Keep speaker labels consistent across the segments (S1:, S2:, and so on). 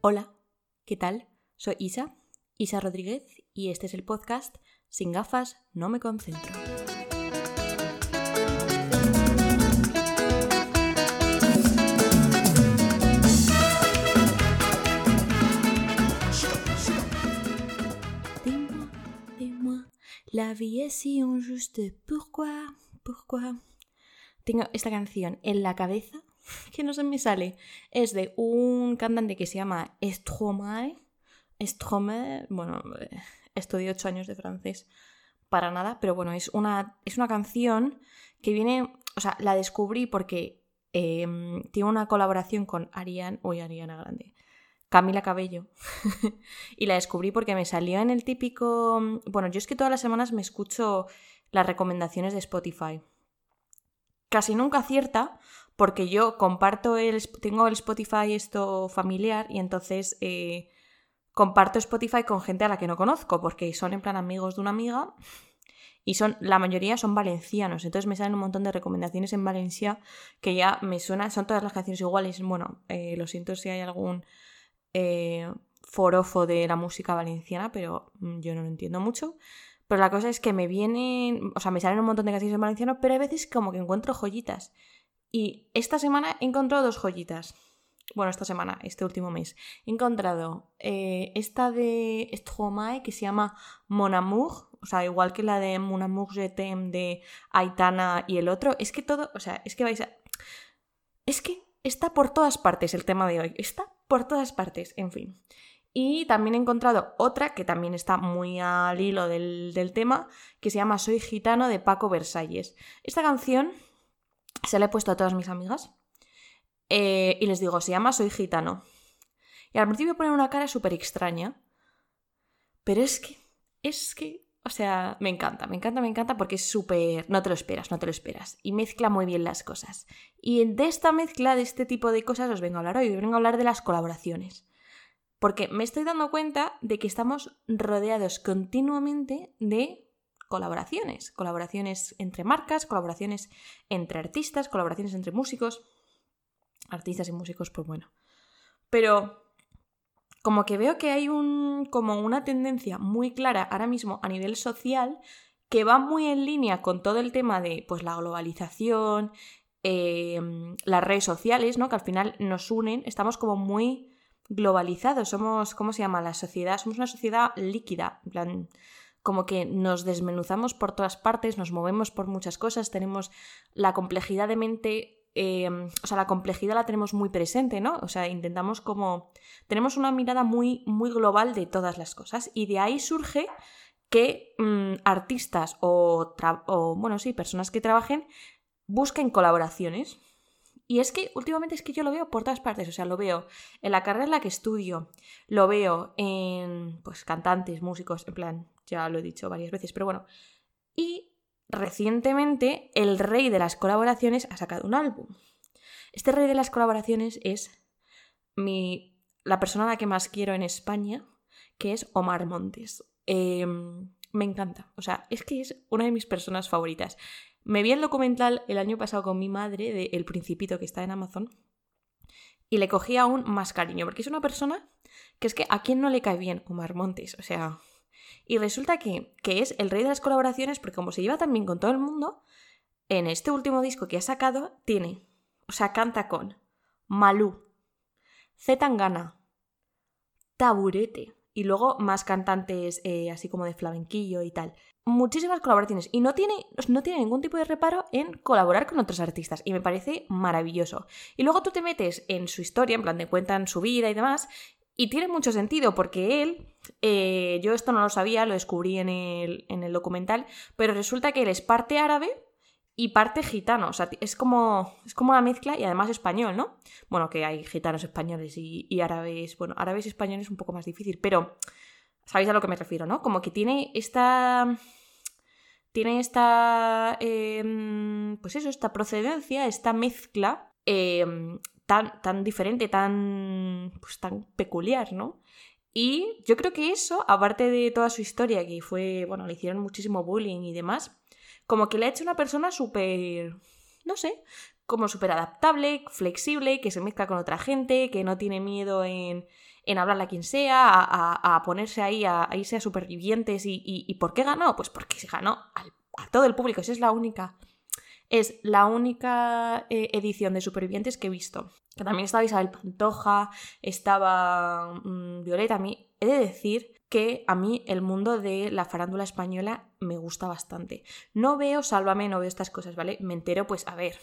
S1: Hola, ¿qué tal? Soy Isa, Isa Rodríguez, y este es el podcast Sin gafas no me concentro. Dis-moi, dis-moi, la vie est si injuste, pourquoi, pourquoi? Tengo esta canción en la cabeza que no se me sale. Es de un cantante que se llama Stromae. Stromae, bueno, eh, estudié ocho años de francés para nada, pero bueno, es una, es una canción que viene, o sea, la descubrí porque em, tiene una colaboración con Ariana, uy, Ariana Grande, Camila Cabello, y la descubrí porque me salió en el típico, bueno, yo es que todas las semanas me escucho las recomendaciones de Spotify. Casi nunca acierta, porque yo comparto el, tengo el Spotify esto familiar y entonces eh, comparto Spotify con gente a la que no conozco, porque son en plan amigos de una amiga y son, la mayoría son valencianos, entonces me salen un montón de recomendaciones en Valencia que ya me suenan, son todas las canciones iguales, bueno, eh, lo siento si hay algún eh, forofo de la música valenciana, pero mm, yo no lo entiendo mucho. Pero la cosa es que me vienen, o sea, me salen un montón de canciones en valenciano, pero hay veces como que encuentro joyitas. Y esta semana he encontrado dos joyitas. Bueno, esta semana, este último mes. He encontrado eh, esta de Stromae que se llama Mon Amour. O sea, igual que la de Mon Amour Je t'aime de Aitana y el otro. Es que todo, o sea, es que vais a... Es que está por todas partes el tema de hoy. Está por todas partes, en fin. Y también he encontrado otra que también está muy al hilo del, del tema, que se llama Soy gitano de Paco Versalles. Esta canción se la he puesto a todas mis amigas eh, y les digo, se llama Soy gitano. Y al principio ponen una cara súper extraña, pero es que, es que, o sea, me encanta, me encanta, me encanta porque es súper, no te lo esperas, no te lo esperas. Y mezcla muy bien las cosas. Y de esta mezcla, de este tipo de cosas, os vengo a hablar hoy, os vengo a hablar de las colaboraciones. Porque me estoy dando cuenta de que estamos rodeados continuamente de colaboraciones, colaboraciones entre marcas, colaboraciones entre artistas, colaboraciones entre músicos, artistas y músicos, pues bueno. Pero como que veo que hay un, como una tendencia muy clara ahora mismo a nivel social que va muy en línea con todo el tema de pues la globalización, em, las redes sociales, ¿no? Que al final nos unen, estamos como muy globalizados, somos, ¿cómo se llama? La sociedad, somos una sociedad líquida, en plan, como que nos desmenuzamos por todas partes, nos movemos por muchas cosas, tenemos la complejidad de mente, em, o sea, la complejidad la tenemos muy presente, ¿no? O sea, intentamos como, tenemos una mirada muy, muy global de todas las cosas y de ahí surge que mm, artistas o, o, bueno, sí, personas que trabajen busquen colaboraciones. Y es que últimamente es que yo lo veo por todas partes, o sea, lo veo en la carrera en la que estudio, lo veo en pues cantantes, músicos, en plan, ya lo he dicho varias veces, pero bueno. Y recientemente el rey de las colaboraciones ha sacado un álbum. Este rey de las colaboraciones es mi, la persona a la que más quiero en España, que es Omar Montes. Em, me encanta, o sea, es que es una de mis personas favoritas. Me vi el documental el año pasado con mi madre de El Principito que está en Amazon y le cogí aún más cariño, porque es una persona que es que a quien no le cae bien Omar Montes, o sea, y resulta que, que es el rey de las colaboraciones porque como se lleva tan bien con todo el mundo, en este último disco que ha sacado tiene, o sea, canta con Malú, Zetangana, Taburete y luego más cantantes eh, así como de flamenquillo y tal. Muchísimas colaboraciones y no tiene, no tiene ningún tipo de reparo en colaborar con otros artistas y me parece maravilloso. Y luego tú te metes en su historia, en plan de cuentan su vida y demás, y tiene mucho sentido porque él, eh, yo esto no lo sabía, lo descubrí en el, en el documental, pero resulta que él es parte árabe y parte gitano. O sea, es como, es como una mezcla y además español, ¿no? Bueno, que hay gitanos españoles y, árabes. Bueno, árabes y españoles es un poco más difícil, pero sabéis a lo que me refiero, ¿no? Como que tiene esta. Tiene esta. Em, pues eso, esta procedencia, esta mezcla. Em, tan, tan diferente, tan, pues, tan peculiar, ¿no? Y yo creo que eso, aparte de toda su historia, que fue, bueno, le hicieron muchísimo bullying y demás, como que le ha hecho una persona súper, no sé, como súper adaptable, flexible, que se mezcla con otra gente, que no tiene miedo en, en hablarle a quien sea, a, ponerse ahí, a, irse a supervivientes. Y, por qué ganó? Pues porque se ganó a todo el público. Esa es la única. Es la única eh, edición de Supervivientes que he visto. Que también estaba Isabel Pantoja, estaba mm, Violeta. A mí he de decir que a mí el mundo de la farándula española me gusta bastante. No veo Sálvame, no veo estas cosas, ¿vale? Me entero, pues, a ver,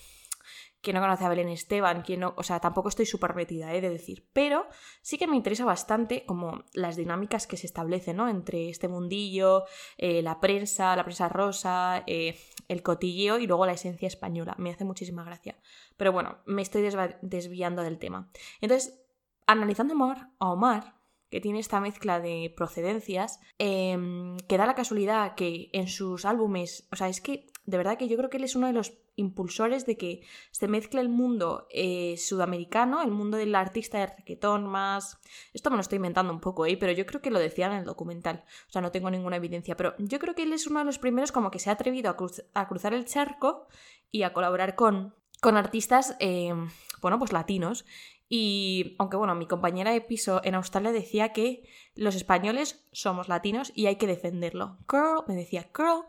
S1: quien no conoce a Belén Esteban, quien no, o sea, tampoco estoy súper metida, he de decir, pero sí que me interesa bastante como las dinámicas que se establecen, ¿no? Entre este mundillo, eh, la prensa, la prensa rosa, eh, el cotilleo y luego la esencia española. Me hace muchísima gracia. Pero bueno, me estoy desviando del tema. Entonces, analizando a Omar, que tiene esta mezcla de procedencias, em, que da la casualidad que en sus álbumes, o sea, es que de verdad que yo creo que él es uno de los impulsores de que se mezcle el mundo eh, sudamericano, el mundo del artista de reggaetón más... Esto me lo estoy inventando un poco, ¿eh? pero yo creo que lo decían en el documental, o sea, no tengo ninguna evidencia, pero yo creo que él es uno de los primeros como que se ha atrevido a, cruzar el charco y a colaborar con, con artistas, eh, bueno, pues latinos. Y aunque bueno, mi compañera de piso en Australia decía que los españoles somos latinos y hay que defenderlo. Girl, me decía, girl,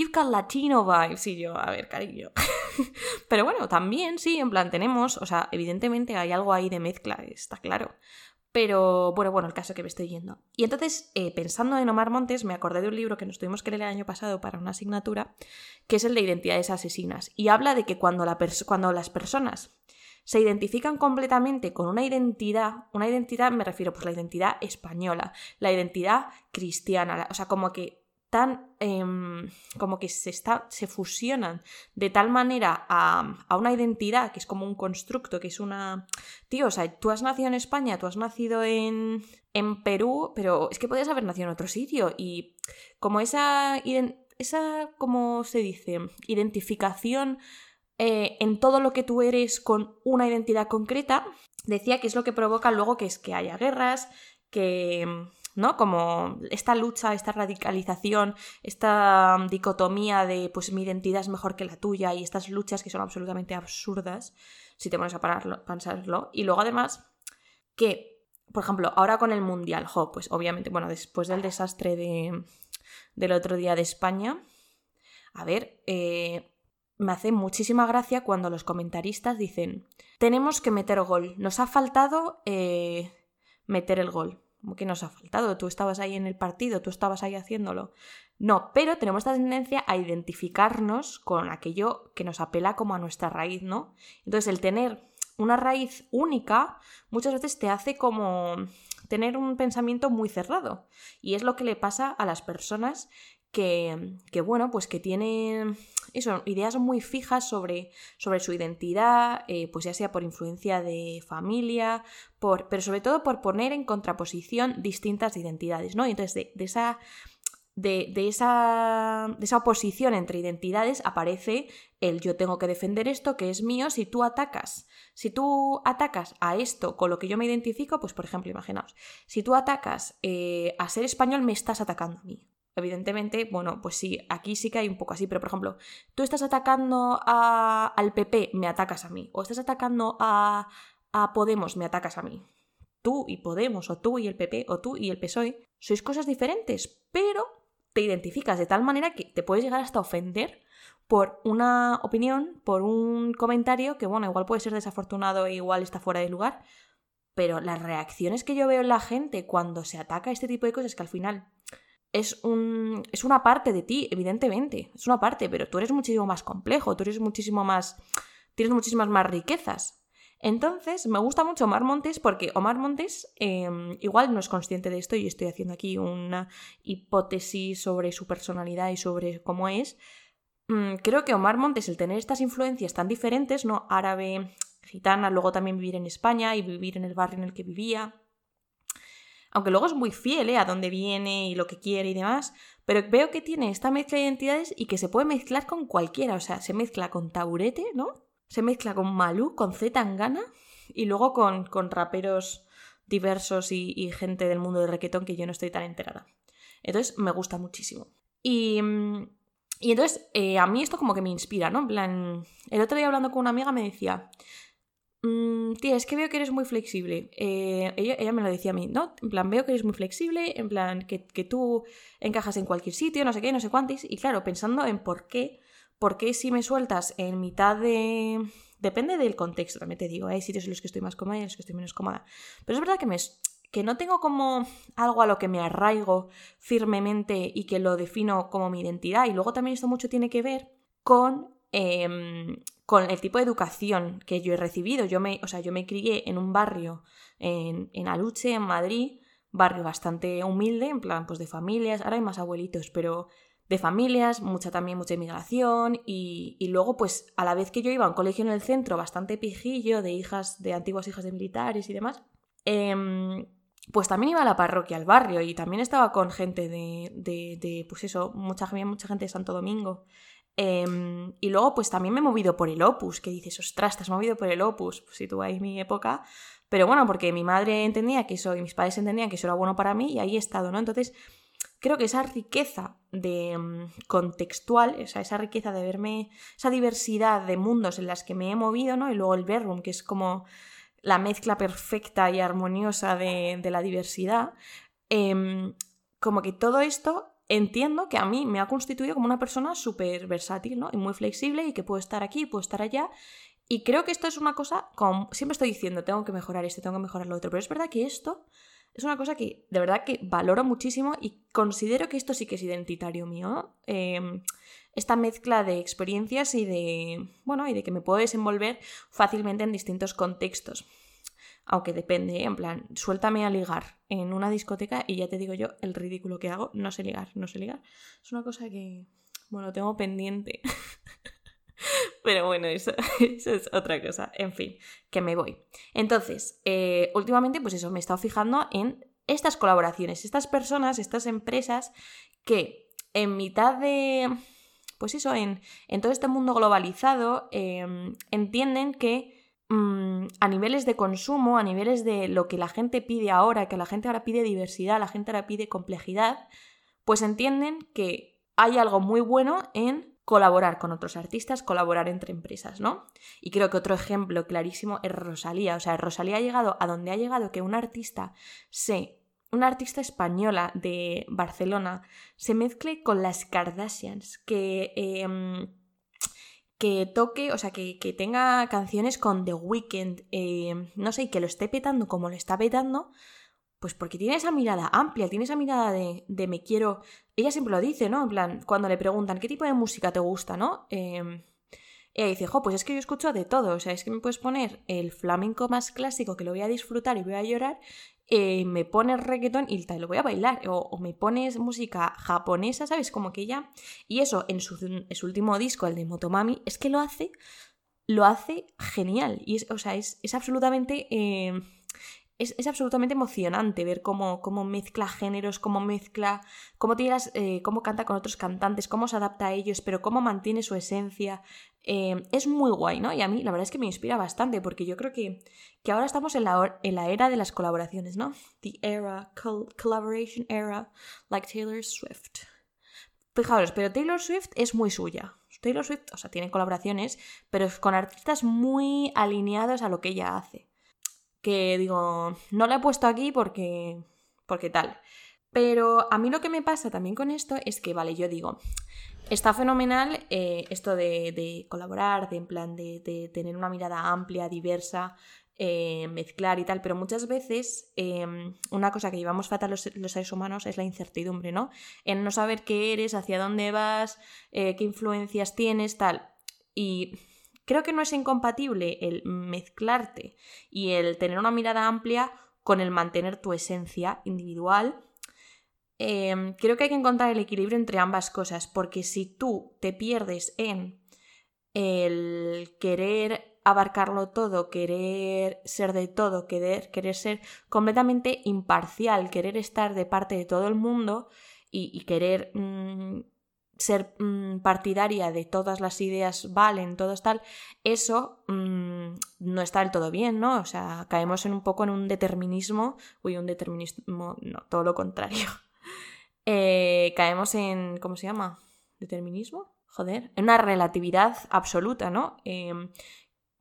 S1: You've got Latino vibes. Y yo, a ver, cariño. Pero bueno, también sí, en plan, tenemos, o sea, evidentemente hay algo ahí de mezcla, está claro. Pero bueno, bueno, el caso que me estoy yendo. Y entonces, eh, pensando en Omar Montes, me acordé de un libro que nos tuvimos que leer el año pasado para una asignatura, que es el de Identidades Asesinas. Y habla de que cuando, la cuando las personas se identifican completamente con una identidad, una identidad me refiero pues la identidad española, la identidad cristiana, o sea, como que tan em, como que se, está, se fusionan de tal manera a, una identidad que es como un constructo, que es una... Tío, o sea, tú has nacido en España, tú has nacido en, en Perú, pero es que podrías haber nacido en otro sitio y como esa, esa ¿cómo se dice? Identificación eh, en todo lo que tú eres con una identidad concreta, decía que es lo que provoca luego que es que haya guerras, que ¿no? Como esta lucha, esta radicalización, esta dicotomía de pues mi identidad es mejor que la tuya y estas luchas que son absolutamente absurdas, si te pones a pararlo, pensarlo. Y luego además que, por ejemplo, ahora con el Mundial, jo, pues obviamente, bueno, después del desastre de, del otro día de España, a ver, eh, me hace muchísima gracia cuando los comentaristas dicen, tenemos que meter gol, nos ha faltado eh, meter el gol como que nos ha faltado, tú estabas ahí en el partido, tú estabas ahí haciéndolo. No, pero tenemos esta tendencia a identificarnos con aquello que nos apela como a nuestra raíz, ¿no? Entonces el tener una raíz única muchas veces te hace como tener un pensamiento muy cerrado. Y es lo que le pasa a las personas que, bueno, pues que tienen eso, ideas muy fijas sobre, sobre su identidad, eh, pues ya sea por influencia de familia, por, pero sobre todo por poner en contraposición distintas identidades, ¿no? Y entonces de, esa de, esa, de, esa, oposición entre identidades aparece el yo tengo que defender esto que es mío si tú atacas. Si tú atacas a esto con lo que yo me identifico, pues por ejemplo, imaginaos, si tú atacas eh, a ser español, me estás atacando a mí. Evidentemente, bueno, pues sí, aquí sí que hay un poco así, pero por ejemplo, tú estás atacando al PP, me atacas a mí, o estás atacando a, a Podemos, me atacas a mí. Tú y Podemos, o tú y el PP, o tú y el PSOE, sois cosas diferentes, pero te identificas de tal manera que te puedes llegar hasta ofender por una opinión, por un comentario que, bueno, igual puede ser desafortunado e igual está fuera de lugar, pero las reacciones que yo veo en la gente cuando se ataca este tipo de cosas que al final es, un, es una parte de ti, evidentemente, es una parte, pero tú eres muchísimo más complejo, tú eres muchísimo más, tienes muchísimas más riquezas. Entonces, me gusta mucho Omar Montes porque Omar Montes em, igual no es consciente de esto y estoy haciendo aquí una hipótesis sobre su personalidad y sobre cómo es. Mm, creo que Omar Montes, el tener estas influencias tan diferentes, ¿no? Árabe, gitana, luego también vivir en España y vivir en el barrio en el que vivía, aunque luego es muy fiel ¿eh? a dónde viene y lo que quiere y demás, pero veo que tiene esta mezcla de identidades y que se puede mezclar con cualquiera, o sea, se mezcla con Taurete, ¿no? Se mezcla con Malú, con Z Tangana y luego con, con raperos diversos y, gente del mundo del requetón que yo no estoy tan enterada. Entonces me gusta muchísimo. Y, y entonces eh, a mí esto como que me inspira, ¿no? En plan, el otro día hablando con una amiga me decía, mm, tía, es que veo que eres muy flexible. Eh, ella, me lo decía a mí, ¿no? En plan, veo que eres muy flexible, en plan, que, que tú encajas en cualquier sitio, no sé qué, no sé cuántos. Y claro, pensando en por qué, por qué si me sueltas en mitad de... Depende del contexto, también te digo, hay sitios en los que estoy más cómoda y en los que estoy menos cómoda. Pero es verdad que me, que no tengo como algo a lo que me arraigo firmemente y que lo defino como mi identidad. Y luego también esto mucho tiene que ver con, em, con el tipo de educación que yo he recibido. Yo me, o sea, yo me crié en un barrio en, en Aluche, en Madrid, barrio bastante humilde, en plan, pues de familias, ahora hay más abuelitos, pero de familias, mucha también, mucha inmigración, y, y, luego, pues, a la vez que yo iba a un colegio en el centro bastante pijillo, de hijas, de antiguas hijas de militares y demás, eh, pues también iba a la parroquia, al barrio, y también estaba con gente de, de, pues eso, mucha, mucha gente de Santo Domingo. Em, y luego, pues también me he movido por el Opus, que dices, ostras, te has movido por el Opus, pues si tú ahí mi época. Pero bueno, porque mi madre entendía que eso, y mis padres entendían que eso era bueno para mí, y ahí he estado, ¿no? Entonces, creo que esa riqueza de em, contextual, o sea, esa riqueza de verme, esa diversidad de mundos en las que me he movido, ¿no? Y luego el Verbum, que es como la mezcla perfecta y armoniosa de, la diversidad, em, como que todo esto entiendo que a mí me ha constituido como una persona súper versátil, ¿no? Y muy flexible y que puedo estar aquí, puedo estar allá. Y creo que esto es una cosa, como siempre estoy diciendo, tengo que mejorar esto, tengo que mejorar lo otro, pero es verdad que esto es una cosa que de verdad que valoro muchísimo y considero que esto sí que es identitario mío. Em, esta mezcla de experiencias y de, bueno, y de que me puedo desenvolver fácilmente en distintos contextos. Aunque depende, ¿eh? en plan, suéltame a ligar en una discoteca y ya te digo yo el ridículo que hago. No sé ligar, no sé ligar. Es una cosa que, bueno, tengo pendiente. Pero bueno, eso, es otra cosa. En fin, que me voy. Entonces, eh, últimamente, pues eso, me he estado fijando en estas colaboraciones, estas personas, estas empresas que en mitad de pues eso, en, todo este mundo globalizado, em, entienden que mm, a niveles de consumo, a niveles de lo que la gente pide ahora, que la gente ahora pide diversidad, la gente ahora pide complejidad, pues entienden que hay algo muy bueno en colaborar con otros artistas, colaborar entre empresas, ¿no? Y creo que otro ejemplo clarísimo es Rosalía. O sea, Rosalía ha llegado a donde ha llegado que un artista se una artista española de Barcelona se mezcle con las Kardashians, que, em, que toque, o sea, que, tenga canciones con The Weeknd, em, no sé, y que lo esté petando como lo está petando, pues porque tiene esa mirada amplia, tiene esa mirada de, de me quiero... Ella siempre lo dice, ¿no? En plan, cuando le preguntan qué tipo de música te gusta, ¿no? Eh, ella dice, jo, pues es que yo escucho de todo, o sea, es que me puedes poner el flamenco más clásico que lo voy a disfrutar y voy a llorar, eh, me pones reggaeton y lo voy a bailar, o, me pones música japonesa, ¿sabes? Como que ella... Y eso, en su, último disco, el de Motomami, es que lo hace, lo hace genial, y es, o sea, es, absolutamente... Eh, es, absolutamente emocionante ver cómo, cómo, mezcla géneros, cómo mezcla, cómo, tiene eh, cómo canta con otros cantantes, cómo se adapta a ellos, pero cómo mantiene su esencia. Eh, es muy guay, ¿no? Y a mí la verdad es que me inspira bastante porque yo creo que, que ahora estamos en la, en la era de las colaboraciones, ¿no? The era, collaboration era, like Taylor Swift. Fijaros, pero Taylor Swift es muy suya. Taylor Swift, o sea, tiene colaboraciones, pero con artistas muy alineados a lo que ella hace que digo, no la he puesto aquí porque, porque tal. Pero a mí lo que me pasa también con esto es que, vale, yo digo, está fenomenal eh, esto de, colaborar, de en plan de, tener una mirada amplia, diversa, eh, mezclar y tal, pero muchas veces em, una cosa que llevamos fatal los, seres humanos es la incertidumbre, ¿no? En no saber qué eres, hacia dónde vas, eh, qué influencias tienes, tal. Y Creo que no es incompatible el mezclarte y el tener una mirada amplia con el mantener tu esencia individual. Em, creo que hay que encontrar el equilibrio entre ambas cosas, porque si tú te pierdes en el querer abarcarlo todo, querer ser de todo, querer, querer ser completamente imparcial, querer estar de parte de todo el mundo y, querer mm, ser mm, partidaria de todas las ideas valen, todo tal, eso mm, no está del todo bien, ¿no? O sea, caemos en un poco en un determinismo, uy, un determinismo, no, todo lo contrario. Eh, caemos en, ¿cómo se llama? ¿Determinismo? Joder, en una relatividad absoluta, ¿no? Em,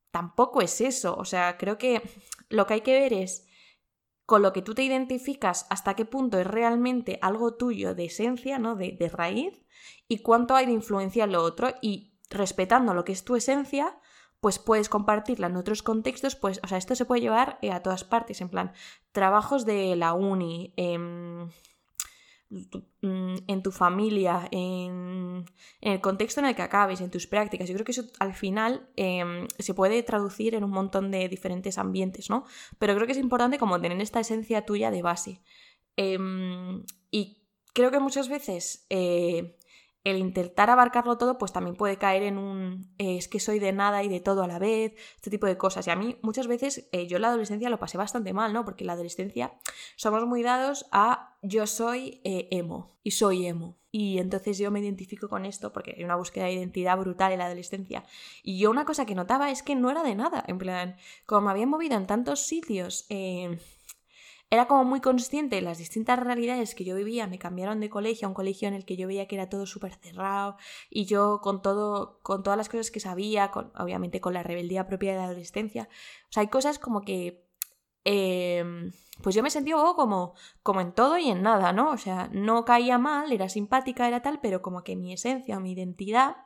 S1: tampoco es eso. O sea, creo que lo que hay que ver es con lo que tú te identificas hasta qué punto es realmente algo tuyo de esencia, ¿no? De, de raíz, y cuánto hay de influencia en lo otro, y respetando lo que es tu esencia, pues puedes compartirla en otros contextos, pues, o sea, esto se puede llevar eh, a todas partes, en plan, trabajos de la uni, Mm, en tu familia, en, el contexto en el que acabes, en tus prácticas. Yo creo que eso al final em, se puede traducir en un montón de diferentes ambientes, ¿no? Pero creo que es importante como tener esta esencia tuya de base. Em, y creo que muchas veces eh, el intentar abarcarlo todo, pues también puede caer en un eh, es que soy de nada y de todo a la vez, este tipo de cosas. Y a mí muchas veces eh, yo en la adolescencia lo pasé bastante mal, ¿no? Porque en la adolescencia somos muy dados a yo soy eh, emo y soy emo. Y entonces yo me identifico con esto porque hay una búsqueda de identidad brutal en la adolescencia. Y yo una cosa que notaba es que no era de nada, en plan, como me había movido en tantos sitios era como muy consciente de las distintas realidades que yo vivía, me cambiaron de colegio a un colegio en el que yo veía que era todo súper cerrado y yo con todo, con todas las cosas que sabía, con, obviamente con la rebeldía propia de la adolescencia, o sea, hay cosas como que... Em, pues yo me sentí como, como en todo y en nada, ¿no? O sea, no caía mal, era simpática, era tal, pero como que mi esencia, mi identidad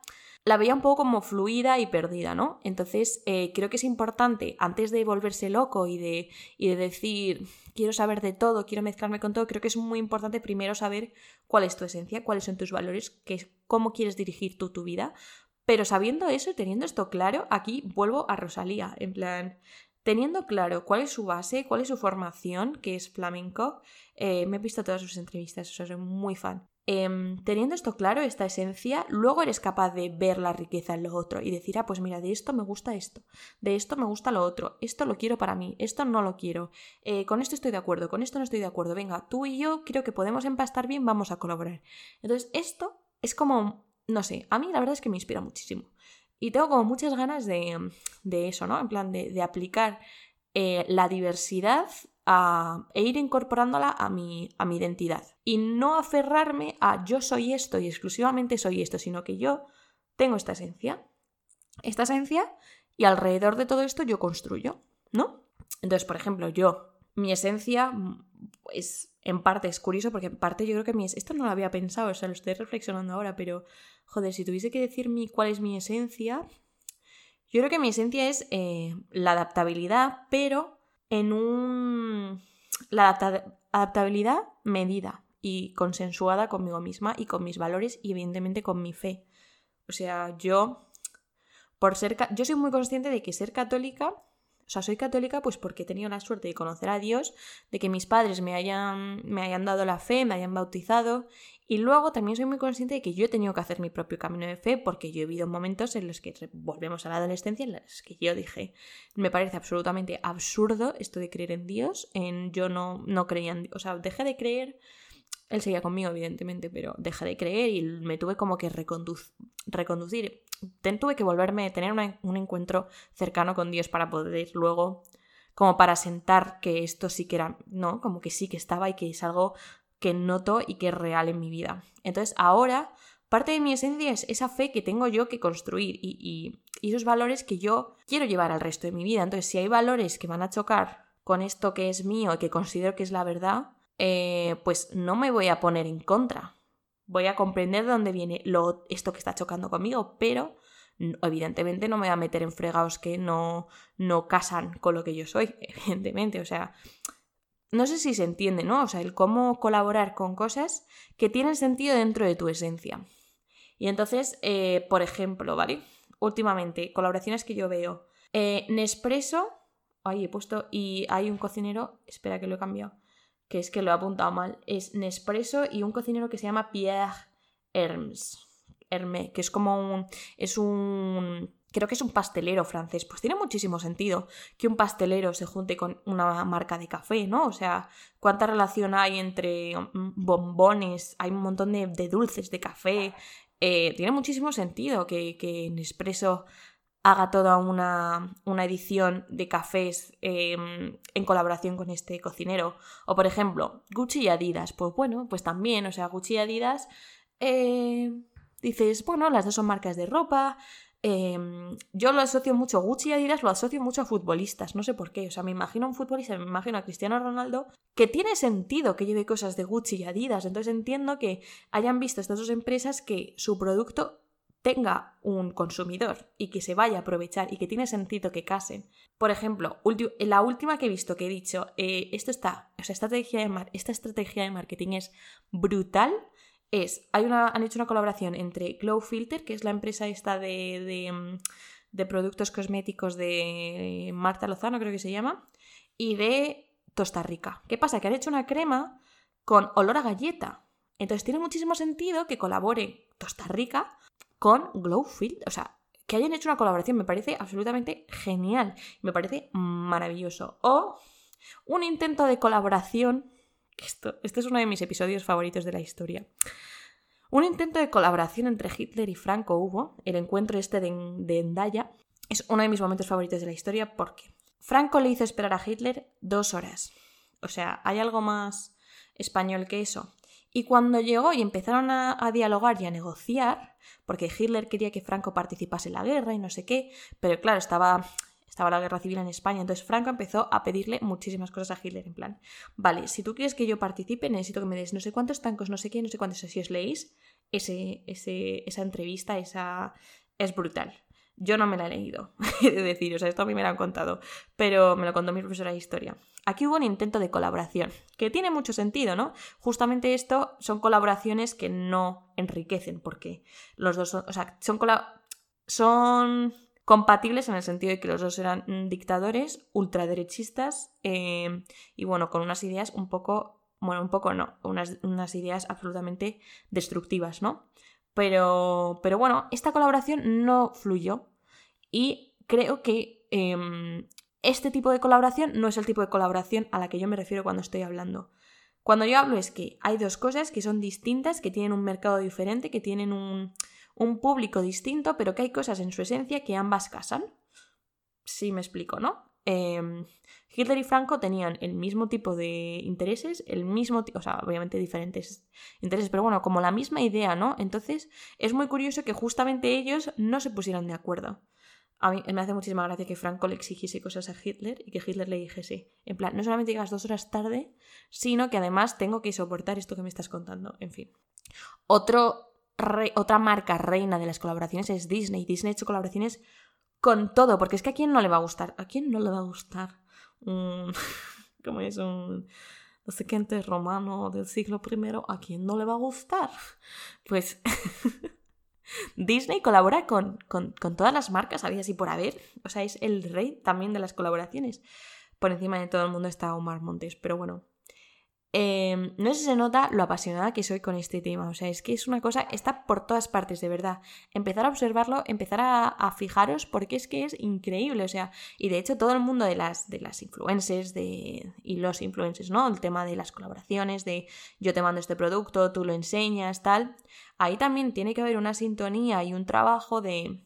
S1: la veía un poco como fluida y perdida, ¿no? Entonces, eh, creo que es importante, antes de volverse loco y de, y de decir, quiero saber de todo, quiero mezclarme con todo, creo que es muy importante primero saber cuál es tu esencia, cuáles son tus valores, qué, cómo quieres dirigir tú tu vida. Pero sabiendo eso y teniendo esto claro, aquí vuelvo a Rosalía, en plan, teniendo claro cuál es su base, cuál es su formación, que es flamenco, eh, me he visto todas sus entrevistas, o sea, soy muy fan. Em, teniendo esto claro, esta esencia, luego eres capaz de ver la riqueza en lo otro y decir, ah, pues mira, de esto me gusta esto, de esto me gusta lo otro, esto lo quiero para mí, esto no lo quiero, eh, con esto estoy de acuerdo, con esto no estoy de acuerdo, venga, tú y yo creo que podemos empastar bien, vamos a colaborar. Entonces, esto es como, no sé, a mí la verdad es que me inspira muchísimo. Y tengo como muchas ganas de, eso, ¿no? En plan, de, aplicar eh, la diversidad e ir incorporándola a mi, a mi identidad. Y no aferrarme a yo soy esto y exclusivamente soy esto, sino que yo tengo esta esencia. Esta esencia y alrededor de todo esto yo construyo, ¿no? Entonces, por ejemplo, yo, mi esencia, pues en parte es curioso porque en parte yo creo que mi esto no lo había pensado, o sea, lo estoy reflexionando ahora, pero joder, si tuviese que decir cuál es mi esencia, yo creo que mi esencia es eh, la adaptabilidad, pero en un... la adaptabilidad medida y consensuada conmigo misma y con mis valores y evidentemente con mi fe. O sea, yo, por ser... Yo soy muy consciente de que ser católica o sea, soy católica pues porque he tenido la suerte de conocer a Dios, de que mis padres me hayan, me hayan dado la fe, me hayan bautizado y luego también soy muy consciente de que yo he tenido que hacer mi propio camino de fe porque yo he vivido momentos en los que volvemos a la adolescencia en los que yo dije, me parece absolutamente absurdo esto de creer en Dios, en yo no, no creía en Dios, o sea, dejé de creer, él seguía conmigo evidentemente, pero dejé de creer y me tuve como que reconducir, tuve que volverme a tener un encuentro cercano con Dios para poder luego como para sentar que esto sí que era, ¿no? Como que sí que estaba y que es algo que noto y que es real en mi vida. Entonces ahora parte de mi esencia es esa fe que tengo yo que construir y, esos valores que yo quiero llevar al resto de mi vida. Entonces si hay valores que van a chocar con esto que es mío y que considero que es la verdad, eh, pues no me voy a poner en contra. Voy a comprender de dónde viene lo, esto que está chocando conmigo, pero evidentemente no me voy a meter en fregados que no, no casan con lo que yo soy, evidentemente. O sea, no sé si se entiende, ¿no? O sea, el cómo colaborar con cosas que tienen sentido dentro de tu esencia. Y entonces, eh, por ejemplo, ¿vale? Últimamente, colaboraciones que yo veo. Eh, Nespresso, ahí he puesto, y hay un cocinero, espera que lo he cambiado, que es que lo he apuntado mal, es Nespresso y un cocinero que se llama Pierre Hermes, Hermé, que es como un, es un creo que es un pastelero francés, pues tiene muchísimo sentido que un pastelero se junte con una marca de café, ¿no? O sea, ¿cuánta relación hay entre mm, bombones? Hay un montón de, dulces de café. Eh, tiene muchísimo sentido que, que Nespresso haga toda una, una edición de cafés em, en colaboración con este cocinero. O por ejemplo, Gucci y Adidas. Pues bueno, pues también, o sea, Gucci y Adidas... Eh, dices, bueno, las dos son marcas de ropa, Em, yo lo asocio mucho, Gucci y Adidas lo asocio mucho a futbolistas, no sé por qué. O sea, me imagino a un futbolista, me imagino a Cristiano Ronaldo, que tiene sentido que lleve cosas de Gucci y Adidas. Entonces entiendo que hayan visto estas dos empresas que su producto tenga un consumidor y que se vaya a aprovechar y que tiene sentido que casen. Por ejemplo, la última que he visto que he dicho, eh, esto está, o sea, estrategia esta estrategia de marketing es brutal es, hay una, han hecho una colaboración entre Glow Filter, que es la empresa esta de, mm, de, productos cosméticos de Marta Lozano, creo que se llama, y de Tosta Rica. ¿Qué pasa? Que han hecho una crema con olor a galleta. Entonces tiene muchísimo sentido que colabore Tosta Rica con Glow Filter. O sea, que hayan hecho una colaboración me parece absolutamente genial. Me parece maravilloso. O un intento de colaboración esto, este es uno de mis episodios favoritos de la historia. Un intento de colaboración entre Hitler y Franco hubo, el encuentro este de, de Endaya, es uno de mis momentos favoritos de la historia porque Franco le hizo esperar a Hitler dos horas. O sea, ¿hay algo más español que eso? Y cuando llegó y empezaron a, a, dialogar y a negociar, porque Hitler quería que Franco participase en la guerra y no sé qué, pero claro, estaba estaba la guerra civil en España, entonces Franco empezó a pedirle muchísimas cosas a Hitler, en plan, vale, si tú quieres que yo participe, necesito que me des no sé cuántos tancos, no sé qué, no sé cuántos, si os leéis, ese, ese, esa entrevista, esa es brutal. Yo no me la he leído, he de decir, o sea, esto a mí me lo han contado, pero me lo contó mi profesora de historia. Aquí hubo un intento de colaboración, que tiene mucho sentido, ¿no? Justamente esto son colaboraciones que no enriquecen, porque los dos son, o sea, son, son compatibles en el sentido de que los dos eran dictadores, ultraderechistas eh, y bueno, con unas ideas un poco, bueno, un poco no, unas, unas ideas absolutamente destructivas, ¿no? Pero, pero bueno, esta colaboración no fluyó y creo que em, este tipo de colaboración no es el tipo de colaboración a la que yo me refiero cuando estoy hablando. Cuando yo hablo es que hay dos cosas que son distintas, que tienen un mercado diferente, que tienen un, un público distinto, pero que hay cosas en su esencia que ambas casan. Sí me explico, ¿no? Em, Hitler y Franco tenían el mismo tipo de intereses, el mismo, o sea, obviamente diferentes intereses, pero bueno, como la misma idea, ¿no? Entonces es muy curioso que justamente ellos no se pusieran de acuerdo. A mí me hace muchísima gracia que Franco le exigiese cosas a Hitler y que Hitler le dijese, en plan, no solamente llegas dos horas tarde, sino que además tengo que soportar esto que me estás contando, en fin. Otro otra marca reina de las colaboraciones es Disney. Disney ha hecho colaboraciones con todo, porque es que a quién no le va a gustar. ¿A quién no le va a gustar un. ¿Cómo es? Un. No sé qué ente romano del siglo I. ¿A quién no le va a gustar? Pues. Disney colabora con, con, con, todas las marcas, había así por haber. O sea, es el rey también de las colaboraciones. Por encima de todo el mundo está Omar Montes, pero bueno, Em, no sé si se nota lo apasionada que soy con este tema. O sea, es que es una cosa, está por todas partes, de verdad. Empezar a observarlo, empezar a, fijaros, porque es que es increíble. O sea, y de hecho, todo el mundo de las, de las influencers de, y los influencers, ¿no? El tema de las colaboraciones, de yo te mando este producto, tú lo enseñas, tal. Ahí también tiene que haber una sintonía y un trabajo de.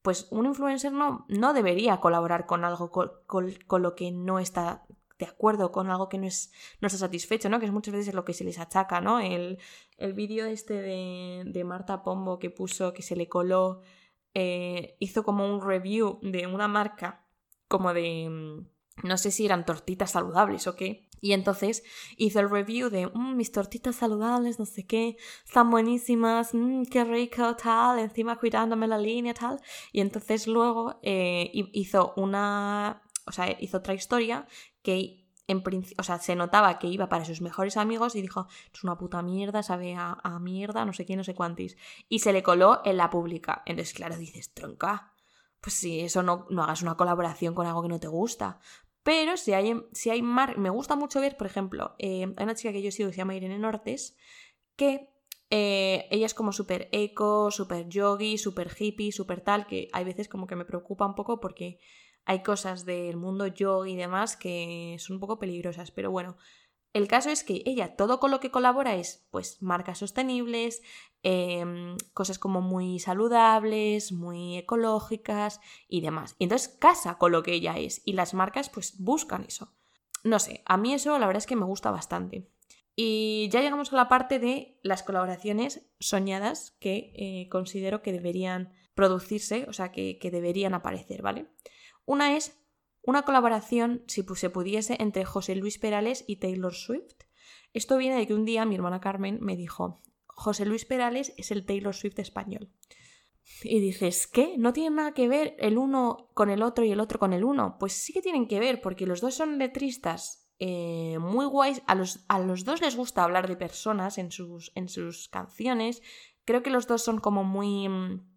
S1: Pues un influencer no, no debería colaborar con algo con lo que no está de acuerdo con algo que no, es, no está satisfecho, ¿no? Que es muchas veces lo que se les achaca, ¿no? El, el vídeo este de, de, Marta Pombo que puso, que se le coló, eh, hizo como un review de una marca como de... Mm, no sé si eran tortitas saludables o qué. Y entonces hizo el review de mm, mis tortitas saludables, no sé qué, están buenísimas, mmm, qué rico, tal, encima cuidándome la línea, tal. Y entonces luego eh, hizo una, o sea, hizo otra historia que en o sea, se notaba que iba para sus mejores amigos y dijo, es una puta mierda, sabe a, mierda, no sé quién, no sé cuántis. Y se le coló en la pública. Entonces, claro, dices, tronca. Pues si eso no, no hagas una colaboración con algo que no te gusta. Pero si hay, si hay mar... Me gusta mucho ver, por ejemplo, eh, hay una chica que yo sigo que se llama Irene Nortes, que eh, ella es como súper eco, súper yogi, súper hippie, súper tal, que hay veces como que me preocupa un poco porque hay cosas del mundo yo y demás que son un poco peligrosas, pero bueno, el caso es que ella todo con lo que colabora es pues marcas sostenibles, em, cosas como muy saludables, muy ecológicas y demás. Y entonces casa con lo que ella es y las marcas pues buscan eso. No sé, a mí eso la verdad es que me gusta bastante. Y ya llegamos a la parte de las colaboraciones soñadas que eh, considero que deberían producirse, o sea, que, que deberían aparecer, ¿vale? Una es una colaboración, si se pudiese, entre José Luis Perales y Taylor Swift. Esto viene de que un día mi hermana Carmen me dijo, José Luis Perales es el Taylor Swift español. Y dices, ¿qué? ¿No tiene nada que ver el uno con el otro y el otro con el uno? Pues sí que tienen que ver, porque los dos son letristas eh, muy guays. A los, a los, dos les gusta hablar de personas en sus, en sus canciones. Creo que los dos son como muy mm,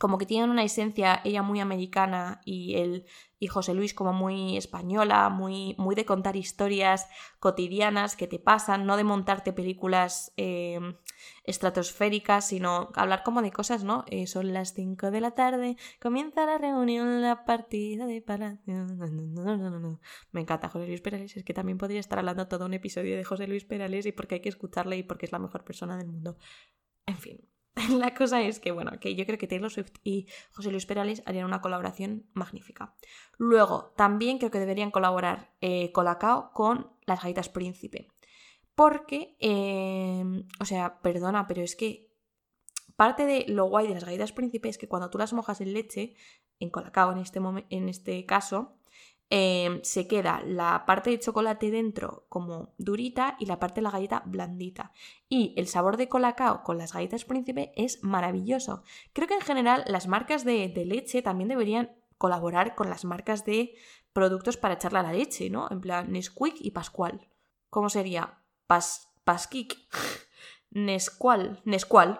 S1: como que tienen una esencia, ella muy americana y él y José Luis como muy española, muy, muy de contar historias cotidianas que te pasan, no de montarte películas em, estratosféricas, sino hablar como de cosas, ¿no? Eh, son las 5 de la tarde, comienza la reunión, la partida de palacio. Me encanta José Luis Perales, es que también podría estar hablando todo un episodio de José Luis Perales y porque hay que escucharle y porque es la mejor persona del mundo. En fin, la cosa es que, bueno, que yo creo que Taylor Swift y José Luis Perales harían una colaboración magnífica. Luego, también creo que deberían colaborar eh, Colacao con las gaitas Príncipe. Porque, em, o sea, perdona, pero es que parte de lo guay de las galletas príncipe es que cuando tú las mojas en leche, en colacao en este, en este caso, Em, se queda la parte de chocolate dentro como durita y la parte de la galleta blandita. Y el sabor de colacao con las galletas príncipe es maravilloso. Creo que en general las marcas de, leche también deberían colaborar con las marcas de productos para echarle a la leche, ¿no? En plan Nesquik y Pascual. ¿Cómo sería? Pas, Pasquic. Nesqual. Nesqual.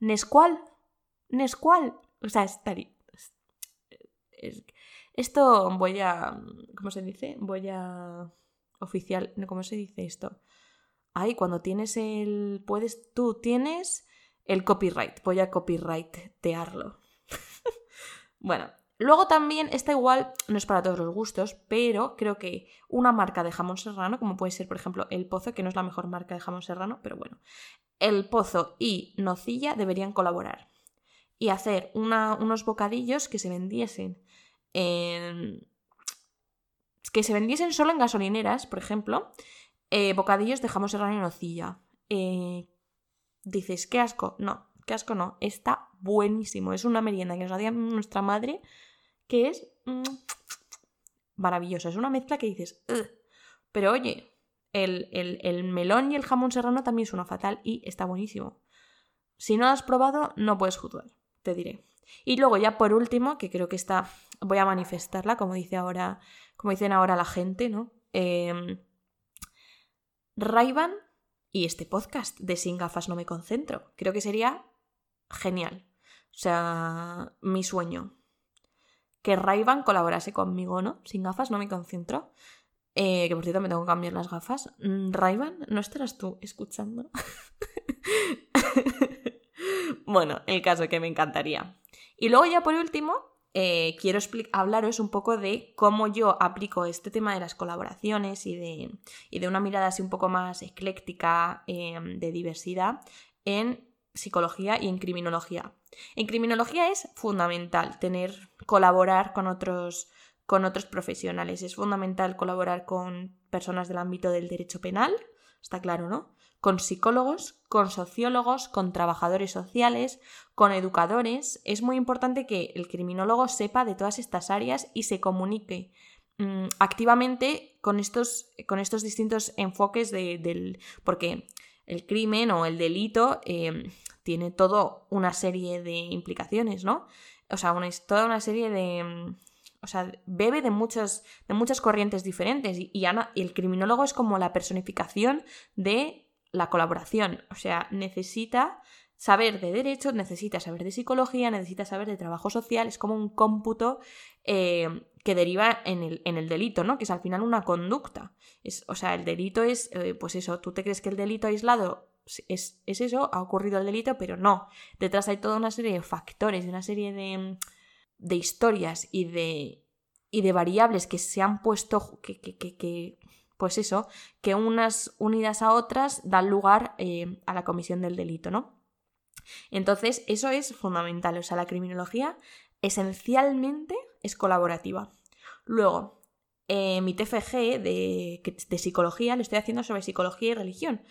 S1: Nesqual. Nesqual. O sea, estaría... Es, esto voy a. ¿Cómo se dice? Voy a. Oficial. ¿Cómo se dice esto? Ay, cuando tienes el. Puedes. Tú tienes el copyright. Voy a copyrightearlo. bueno, Luego también, esta igual no es para todos los gustos, pero creo que una marca de jamón serrano, como puede ser, por ejemplo, El Pozo, que no es la mejor marca de jamón serrano, pero bueno, El Pozo y Nocilla deberían colaborar y hacer unos bocadillos que se vendiesen que se vendiesen solo en gasolineras, por ejemplo, eh, bocadillos de jamón serrano y nocilla. Eh, dices, qué asco. No, qué asco no. Está buenísimo. Es una merienda que nos hacía nuestra madre que es mm, maravillosa. Es una mezcla que dices, pero oye, el, el, melón y el jamón serrano también suena fatal y está buenísimo. Si no lo has probado, no puedes juzgar, te diré. Y luego ya por último, que creo que está, voy a manifestarla, como dice ahora, como dicen ahora la gente, ¿no? Eh, y este podcast de Sin gafas no me concentro. Creo que sería genial. O sea, mi sueño. Que Rayban colaborase conmigo, ¿no? Sin gafas no me concentro. Eh, que por cierto me tengo que cambiar las gafas. Mm, Rayban, ¿no estarás tú escuchando? bueno, el caso que me encantaría. Y luego ya por último, eh, quiero hablaros un poco de cómo yo aplico este tema de las colaboraciones y de, de una mirada así un poco más ecléctica em, de diversidad en psicología y en criminología. En criminología es fundamental tener, colaborar con otros, con otros profesionales. Es fundamental colaborar con personas del ámbito del derecho penal, está claro, ¿no? Con psicólogos, con sociólogos, con trabajadores sociales, con educadores. Es muy importante que el criminólogo sepa de todas estas áreas y se comunique mm, activamente con estos, con estos distintos enfoques del... porque el crimen o el delito em, tiene toda una serie de implicaciones, ¿no? O sea, una, toda una serie de... Mm, o sea, bebe de muchas, de muchas corrientes diferentes y, y el criminólogo es como la personificación de la colaboración. O sea, necesita saber de derecho, necesita saber de psicología, necesita saber de trabajo social, es como un cómputo eh, que deriva en el, en el, delito, ¿no? Que es al final una conducta. Es, o sea, el delito es, eh, pues eso, tú te crees que el delito aislado es, es, eso, ha ocurrido el delito, pero no. Detrás hay toda una serie de factores, de una serie de, de historias y de, y de variables que se han puesto, que, que, que pues eso, que unas unidas a otras dan lugar eh, a la comisión del delito, ¿no? Entonces, eso es fundamental, o sea, la criminología esencialmente es colaborativa. Luego, eh, mi TFG de, de, psicología lo estoy haciendo sobre psicología y religión,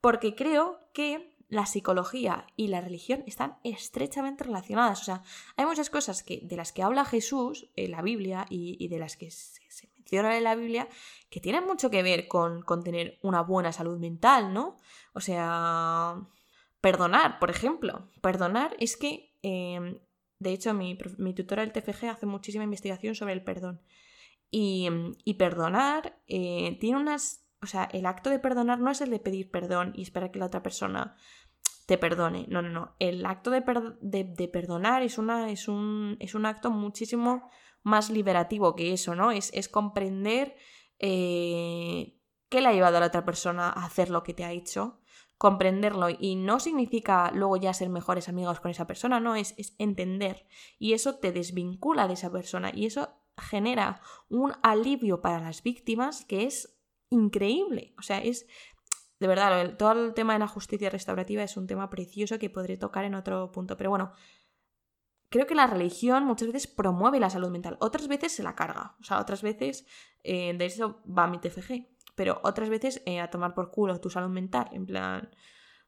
S1: porque creo que la psicología y la religión están estrechamente relacionadas. O sea, hay muchas cosas que, de las que habla Jesús en la Biblia y, de las que se, en la Biblia que tienen mucho que ver con, con tener una buena salud mental, ¿no? O sea, perdonar, por ejemplo. Perdonar es que, em, de hecho, mi, mi, tutora del TFG hace muchísima investigación sobre el perdón. Y, y perdonar eh, tiene unas o sea, el acto de perdonar no es el de pedir perdón y esperar que la otra persona te perdone. No, no, no. El acto de, de, perdonar es, una, es, un, es un acto muchísimo más liberativo que eso, ¿no? Es, es comprender eh, qué le ha llevado a la otra persona a hacer lo que te ha hecho, comprenderlo y no significa luego ya ser mejores amigos con esa persona, no, es, es entender y eso te desvincula de esa persona y eso genera un alivio para las víctimas que es increíble. O sea, es. De verdad, todo el tema de la justicia restaurativa es un tema precioso que podré tocar en otro punto. Pero bueno, creo que la religión muchas veces promueve la salud mental, otras veces se la carga. O sea, otras veces, eh, de eso va mi TFG. Pero otras veces eh, a tomar por culo tu salud mental. En plan,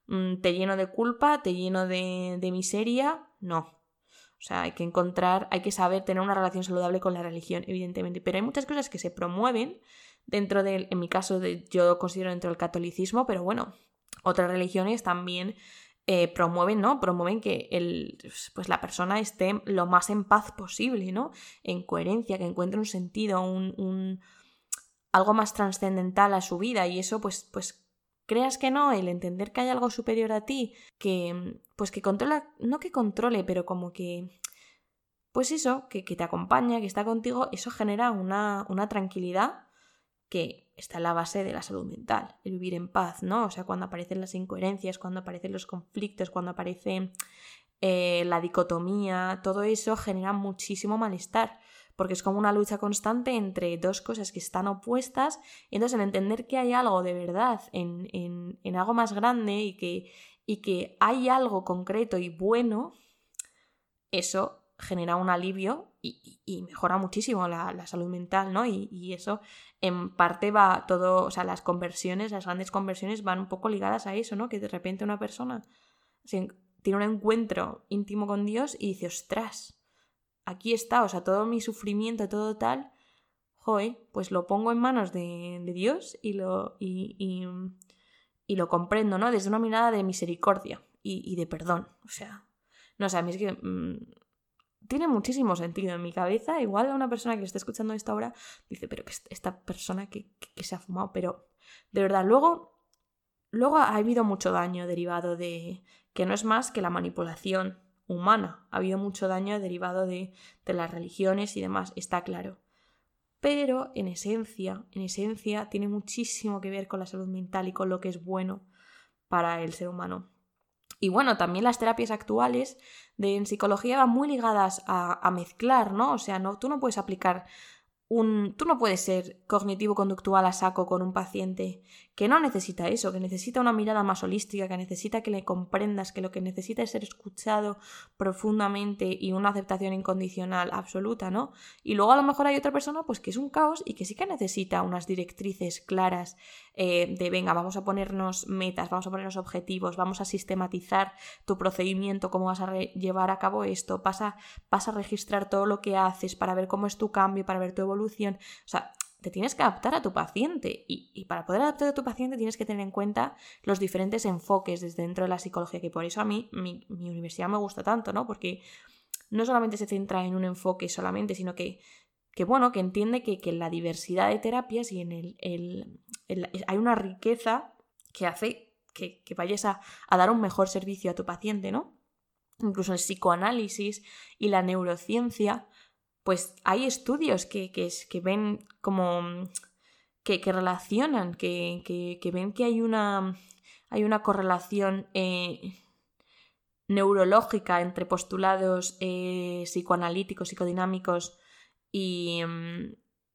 S1: mm, te lleno de culpa, te lleno de, de miseria. No. O sea, hay que encontrar, hay que saber tener una relación saludable con la religión, evidentemente. Pero hay muchas cosas que se promueven dentro del, en mi caso, yo considero dentro del catolicismo, pero bueno, otras religiones también eh, promueven, ¿no? Promueven que el, pues la persona esté lo más en paz posible, ¿no? En coherencia, que encuentre un sentido, un, algo más trascendental a su vida y eso pues, pues creas que no, el entender que hay algo superior a ti, que pues que controla, no que controle, pero como que pues eso, que, que te acompaña, que está contigo, eso genera una, una tranquilidad que está en la base de la salud mental, el vivir en paz, ¿no? O sea, cuando aparecen las incoherencias, cuando aparecen los conflictos, cuando aparece eh, la dicotomía, todo eso genera muchísimo malestar, porque es como una lucha constante entre dos cosas que están opuestas, entonces el entender que hay algo de verdad en, en, algo más grande y que, y que hay algo concreto y bueno, eso genera un alivio y, mejora muchísimo la, salud mental, ¿no? Y, eso en parte va todo, o sea, las conversiones, las grandes conversiones van un poco ligadas a eso, ¿no? Que de repente una persona tiene un encuentro íntimo con Dios y dice, ostras, aquí está, o sea, todo mi sufrimiento, todo tal, joe, pues lo pongo en manos de, Dios y lo, y, lo comprendo, ¿no? Desde una mirada de misericordia y, de perdón, o sea, no sé, a mí es que... Mm, tiene muchísimo sentido en mi cabeza. Igual a una persona que le está escuchando esta hora dice, pero que esta persona que, se ha fumado, pero de verdad, luego, luego ha habido mucho daño derivado de que no es más que la manipulación humana. Ha habido mucho daño derivado de, de las religiones y demás, está claro. Pero en esencia, en esencia, tiene muchísimo que ver con la salud mental y con lo que es bueno para el ser humano. Y bueno, también las terapias actuales de en psicología van muy ligadas a, a mezclar, ¿no? O sea, no, tú no puedes aplicar tú no puedes ser cognitivo-conductual a saco con un paciente que no necesita eso, que necesita una mirada más holística, que necesita que le comprendas, que lo que necesita es ser escuchado profundamente y una aceptación incondicional absoluta, ¿no? Y luego a lo mejor hay otra persona pues que es un caos y que sí que necesita unas directrices claras eh, de venga, vamos a ponernos metas, vamos a ponernos objetivos, vamos a sistematizar tu procedimiento, cómo vas a llevar a cabo esto, pasa, vas a registrar todo lo que haces para ver cómo es tu cambio, para ver tu evolución o sea, te tienes que adaptar a tu paciente y, para poder adaptar a tu paciente tienes que tener en cuenta los diferentes enfoques desde dentro de la psicología, que por eso a mí mi, universidad me gusta tanto, ¿no? Porque no solamente se centra en un enfoque solamente, sino que, que bueno, que entiende que, en la diversidad de terapias y en el, hay una riqueza que hace que, vayas a, a dar un mejor servicio a tu paciente, ¿no? Incluso el psicoanálisis y la neurociencia pues hay estudios que, que, ven como que, relacionan, que, ven que hay una, hay una correlación eh, neurológica entre postulados eh, psicoanalíticos, psicodinámicos y,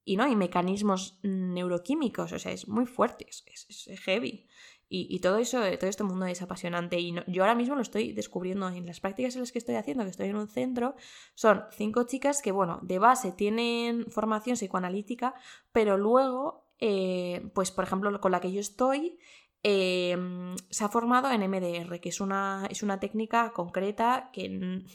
S1: y, ¿no? y mecanismos neuroquímicos. O sea, es muy fuerte, es, heavy. Y, todo eso, todo este mundo es apasionante y yo ahora mismo lo estoy descubriendo en las prácticas en las que estoy haciendo, que estoy en un centro, son cinco chicas que, bueno, de base tienen formación psicoanalítica, pero luego, eh, pues por ejemplo, con la que yo estoy, em, se ha formado en MDR, que es una, es una técnica concreta que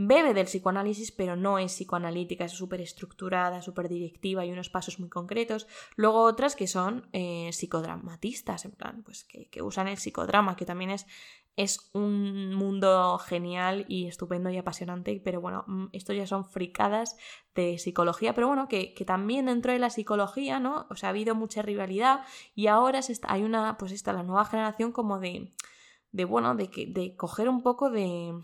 S1: bebe del psicoanálisis, pero no es psicoanalítica, es súper estructurada, súper directiva y unos pasos muy concretos. Luego otras que son eh, psicodramatistas, en plan, pues que, que, usan el psicodrama, que también es es un mundo genial y estupendo y apasionante, pero bueno, mm, esto ya son fricadas de psicología, pero bueno, que, también dentro de la psicología, ¿no? O sea, ha habido mucha rivalidad y ahora se está, hay una, pues está la nueva generación como de, de bueno, de, que, de coger un poco de,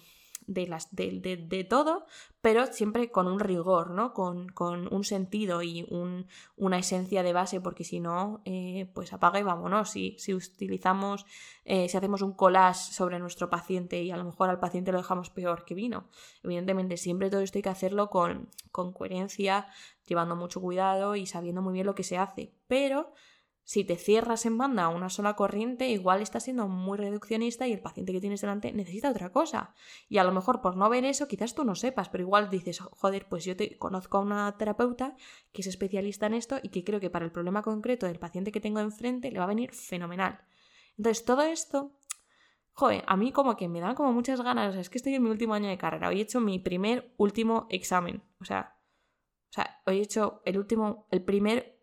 S1: de, las, de, de, todo, pero siempre con un rigor, ¿no? Con, con un sentido y un, una esencia de base, porque si no, eh, pues apaga y vámonos. Si, si utilizamos, eh, si hacemos un collage sobre nuestro paciente y a lo mejor al paciente lo dejamos peor que vino. Evidentemente, siempre todo esto hay que hacerlo con, con coherencia, llevando mucho cuidado y sabiendo muy bien lo que se hace. Pero si te cierras en banda a una sola corriente, igual estás siendo muy reduccionista y el paciente que tienes delante necesita otra cosa. Y a lo mejor por no ver eso, quizás tú no sepas, pero igual dices, joder, pues yo te conozco a una terapeuta que es especialista en esto y que creo que para el problema concreto del paciente que tengo enfrente le va a venir fenomenal. Entonces, todo esto, joder, a mí como que me dan como muchas ganas, o sea, es que estoy en mi último año de carrera, hoy he hecho mi primer último examen, o sea, o sea, hoy he hecho el último, el primer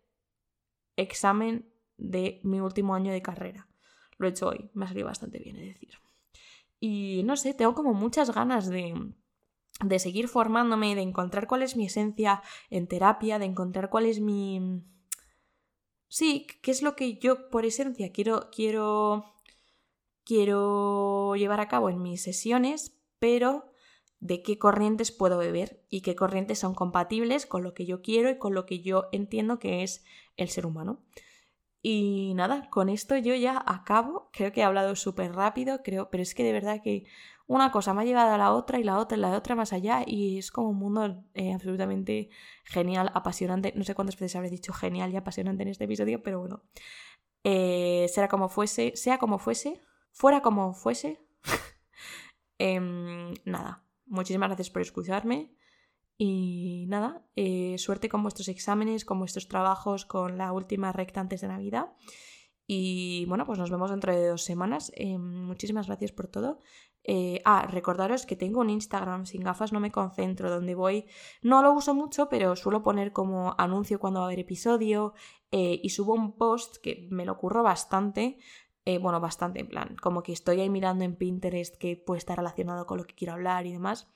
S1: examen de mi último año de carrera. Lo he hecho hoy, me ha salido bastante bien, es decir. Y no sé, tengo como muchas ganas de, de seguir formándome, de encontrar cuál es mi esencia en terapia, de encontrar cuál es mi... Sí, qué es lo que yo por esencia quiero, quiero, quiero llevar a cabo en mis sesiones, pero de qué corrientes puedo beber y qué corrientes son compatibles con lo que yo quiero y con lo que yo entiendo que es el ser humano. Y nada, con esto yo ya acabo. Creo que he hablado súper rápido, creo, pero es que de verdad que una cosa me ha llevado a la otra y la otra y la otra más allá y es como un mundo eh, absolutamente genial, apasionante. No sé cuántas veces habré dicho genial y apasionante en este episodio, pero bueno. Eh, será como fuese, sea como fuese, fuera como fuese. Em, nada, muchísimas gracias por escucharme. Y nada, eh, suerte con vuestros exámenes, con vuestros trabajos, con la última recta antes de Navidad. Y bueno, pues nos vemos dentro de dos semanas. Eh, muchísimas gracias por todo. Eh, ah, recordaros que tengo un Instagram sin gafas, no me concentro, donde voy. No lo uso mucho, pero suelo poner como anuncio cuando va a haber episodio y subo un post que me lo curro bastante. bueno, bastante en plan, como que estoy ahí mirando en Pinterest que puede estar relacionado con lo que quiero hablar y demás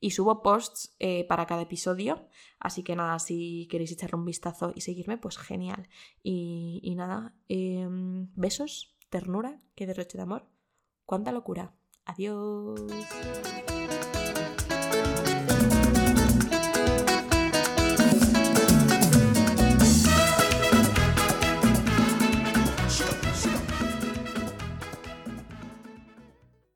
S1: y subo posts eh, para cada episodio. Así que nada, si queréis echarle un vistazo y seguirme, pues genial. Y, nada, em, besos, ternura, qué derroche de amor. Cuánta locura. Adiós.